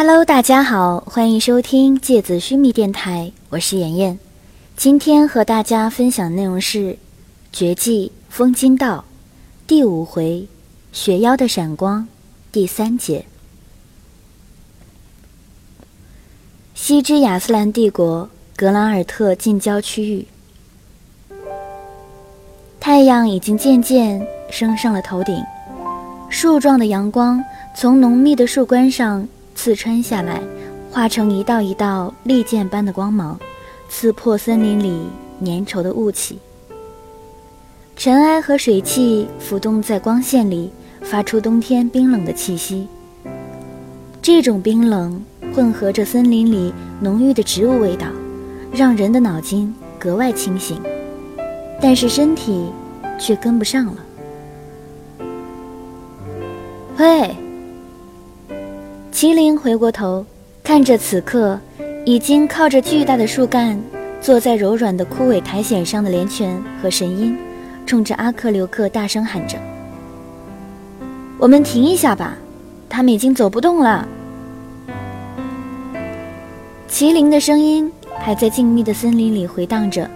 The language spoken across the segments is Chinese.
Hello，大家好，欢迎收听芥子须弥电台，我是妍妍。今天和大家分享内容是《绝技风金道》第五回“雪妖的闪光”第三节。西之亚斯兰帝国格兰尔特近郊区域，太阳已经渐渐升上了头顶，树状的阳光从浓密的树冠上。刺穿下来，化成一道一道利剑般的光芒，刺破森林里粘稠的雾气。尘埃和水汽浮动在光线里，发出冬天冰冷的气息。这种冰冷混合着森林里浓郁的植物味道，让人的脑筋格外清醒，但是身体却跟不上了。喂！麒麟回过头，看着此刻已经靠着巨大的树干坐在柔软的枯萎苔藓上的连泉和神鹰，冲着阿克留克大声喊着：“我们停一下吧，他们已经走不动了。”麒麟的声音还在静谧的森林里回荡着。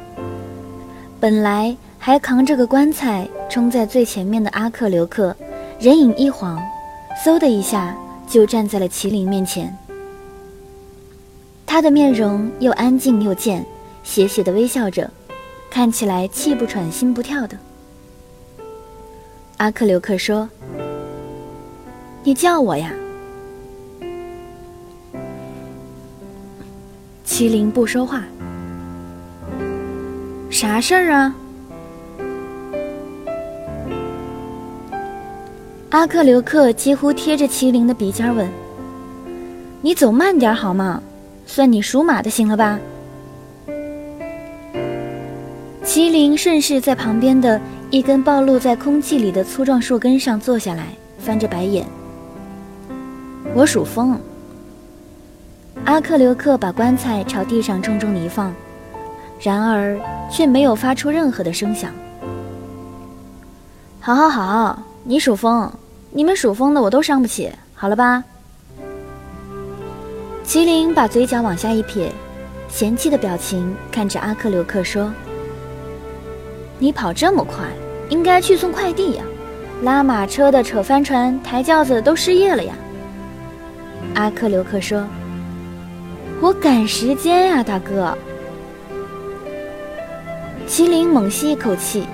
本来还扛着个棺材冲在最前面的阿克留克，人影一晃，嗖的一下。就站在了麒麟面前，他的面容又安静又贱，斜斜的微笑着，看起来气不喘心不跳的。阿克留克说：“你叫我呀。”麒麟不说话。啥事儿啊？阿克留克几乎贴着麒麟的鼻尖问：“你走慢点好吗？算你属马的行了吧？”麒麟顺势在旁边的一根暴露在空气里的粗壮树根上坐下来，翻着白眼：“我属风。”阿克留克把棺材朝地上重重一放，然而却没有发出任何的声响。“好好好，你属风。”你们属风的我都伤不起，好了吧？麒麟把嘴角往下一撇，嫌弃的表情看着阿克留克说：“你跑这么快，应该去送快递呀！拉马车的扯帆船、抬轿子都失业了呀！”阿克留克说：“我赶时间呀，大哥。”麒麟猛吸一口气：“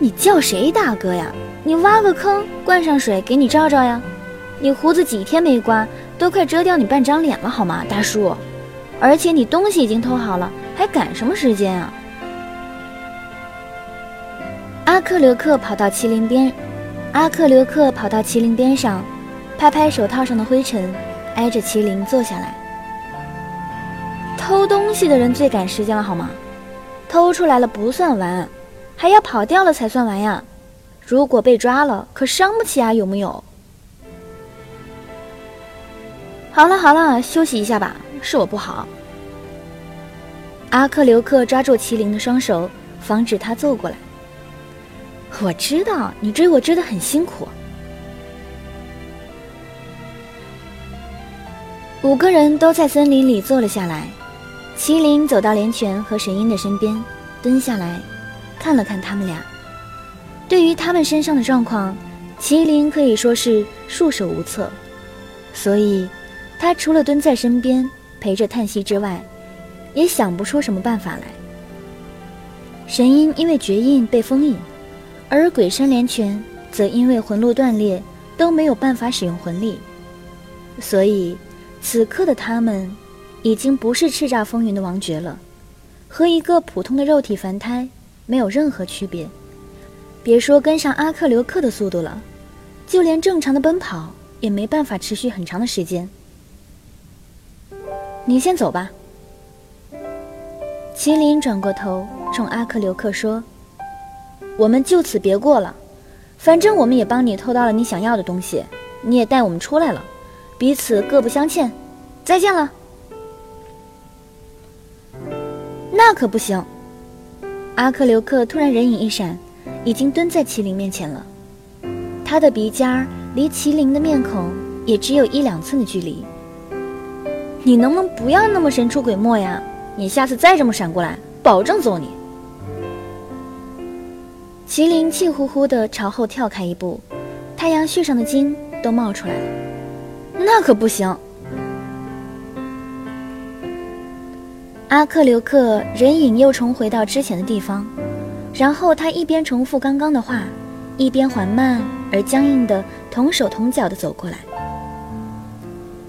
你叫谁大哥呀？”你挖个坑，灌上水，给你照照呀！你胡子几天没刮，都快遮掉你半张脸了，好吗，大叔？而且你东西已经偷好了，还赶什么时间啊？阿克留克跑到麒麟边，阿克留克跑到麒麟边上，拍拍手套上的灰尘，挨着麒麟坐下来。偷东西的人最赶时间了，好吗？偷出来了不算完，还要跑掉了才算完呀！如果被抓了，可伤不起啊，有木有？好了好了，休息一下吧，是我不好。阿克留克抓住麒麟的双手，防止他揍过来。我知道你追我追得很辛苦。五个人都在森林里坐了下来，麒麟走到连泉和神鹰的身边，蹲下来，看了看他们俩。对于他们身上的状况，麒麟可以说是束手无策，所以，他除了蹲在身边陪着叹息之外，也想不出什么办法来。神鹰因为绝印被封印，而鬼山连泉则因为魂路断裂都没有办法使用魂力，所以，此刻的他们已经不是叱咤风云的王爵了，和一个普通的肉体凡胎没有任何区别。别说跟上阿克留克的速度了，就连正常的奔跑也没办法持续很长的时间。你先走吧。麒麟转过头冲阿克留克说：“我们就此别过了，反正我们也帮你偷到了你想要的东西，你也带我们出来了，彼此各不相欠，再见了。”那可不行！阿克留克突然人影一闪。已经蹲在麒麟面前了，他的鼻尖儿离麒麟的面孔也只有一两寸的距离。你能不能不要那么神出鬼没呀？你下次再这么闪过来，保证揍你！麒麟气呼呼地朝后跳开一步，太阳穴上的筋都冒出来了。那可不行！阿克留克人影又重回到之前的地方，然后他一边重复刚刚的话，一边缓慢而僵硬的同手同脚的走过来。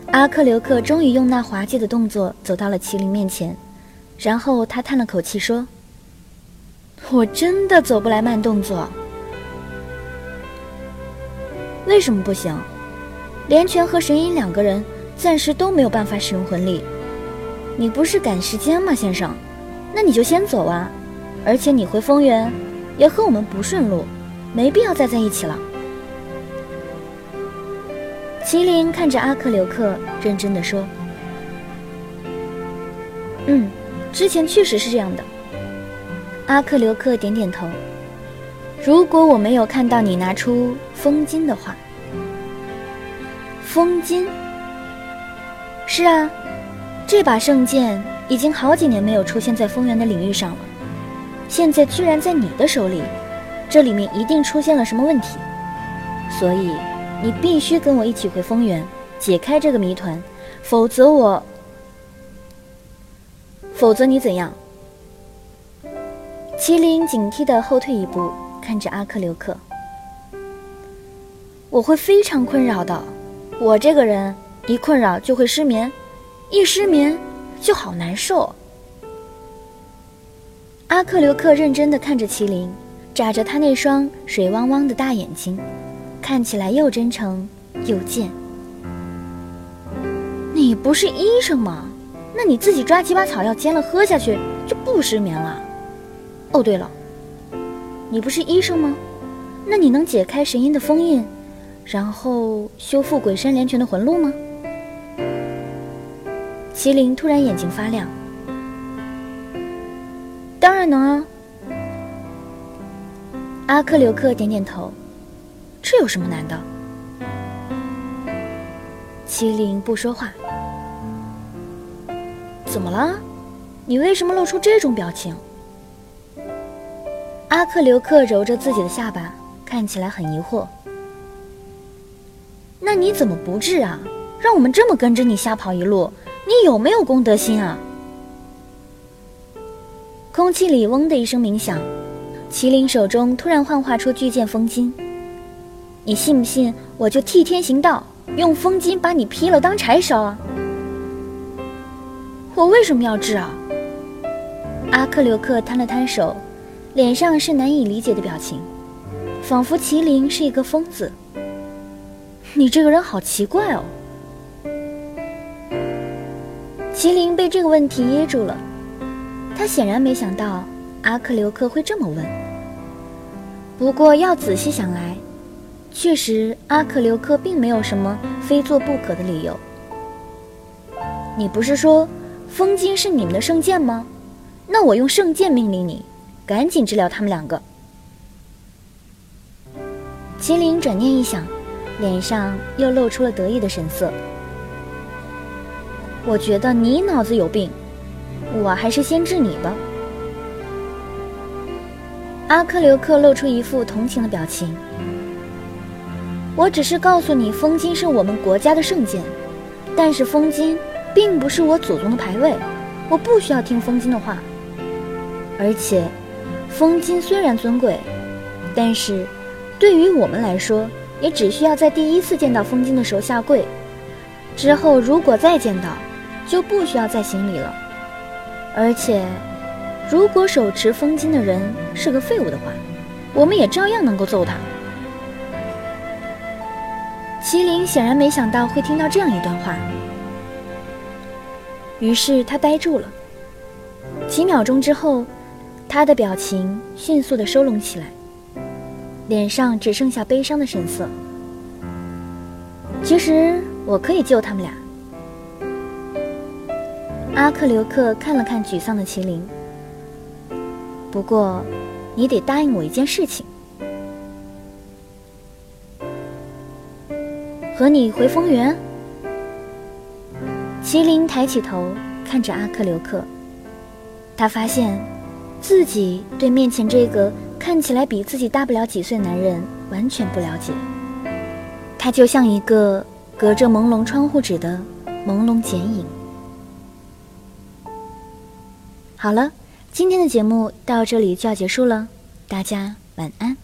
阿克留克终于用那滑稽的动作走到了麒麟面前，然后他叹了口气说：“我真的走不来慢动作。为什么不行？连泉和神鹰两个人暂时都没有办法使用魂力。你不是赶时间吗，先生？那你就先走啊！而且你回丰原也和我们不顺路，没必要再在一起了。”麒麟看着阿克留克，认真的说：“嗯，之前确实是这样的。”阿克留克点点头。如果我没有看到你拿出风金的话，风金？是啊，这把圣剑已经好几年没有出现在风原的领域上了，现在居然在你的手里，这里面一定出现了什么问题，所以。你必须跟我一起回丰原，解开这个谜团，否则我……否则你怎样？麒麟警惕地后退一步，看着阿克留克。我会非常困扰的，我这个人一困扰就会失眠，一失眠就好难受。阿克留克认真地看着麒麟，眨着他那双水汪汪的大眼睛。看起来又真诚又贱。你不是医生吗？那你自己抓几把草药煎了喝下去就不失眠了。哦，对了，你不是医生吗？那你能解开神鹰的封印，然后修复鬼山连泉的魂路吗？麒麟突然眼睛发亮。当然能啊。阿克留克点点头。这有什么难的？麒麟不说话。怎么了？你为什么露出这种表情？阿克留克揉着自己的下巴，看起来很疑惑。那你怎么不治啊？让我们这么跟着你瞎跑一路，你有没有公德心啊？空气里嗡的一声鸣响，麒麟手中突然幻化出巨剑风金。你信不信，我就替天行道，用风金把你劈了当柴烧啊！我为什么要治啊？阿克留克摊了摊手，脸上是难以理解的表情，仿佛麒麟是一个疯子。你这个人好奇怪哦！麒麟被这个问题噎住了，他显然没想到阿克留克会这么问。不过要仔细想来。确实，阿克留克并没有什么非做不可的理由。你不是说风晶是你们的圣剑吗？那我用圣剑命令你，赶紧治疗他们两个。麒麟转念一想，脸上又露出了得意的神色。我觉得你脑子有病，我还是先治你吧。阿克留克露出一副同情的表情。我只是告诉你，风金是我们国家的圣剑，但是风金并不是我祖宗的牌位，我不需要听风金的话。而且，风金虽然尊贵，但是对于我们来说，也只需要在第一次见到风金的时候下跪，之后如果再见到，就不需要再行礼了。而且，如果手持风金的人是个废物的话，我们也照样能够揍他。麒麟显然没想到会听到这样一段话，于是他呆住了。几秒钟之后，他的表情迅速的收拢起来，脸上只剩下悲伤的神色。其实我可以救他们俩。阿克留克看了看沮丧的麒麟，不过，你得答应我一件事情。和你回丰原。麒麟抬起头看着阿克留克，他发现自己对面前这个看起来比自己大不了几岁男人完全不了解。他就像一个隔着朦胧窗户纸的朦胧剪影。好了，今天的节目到这里就要结束了，大家晚安。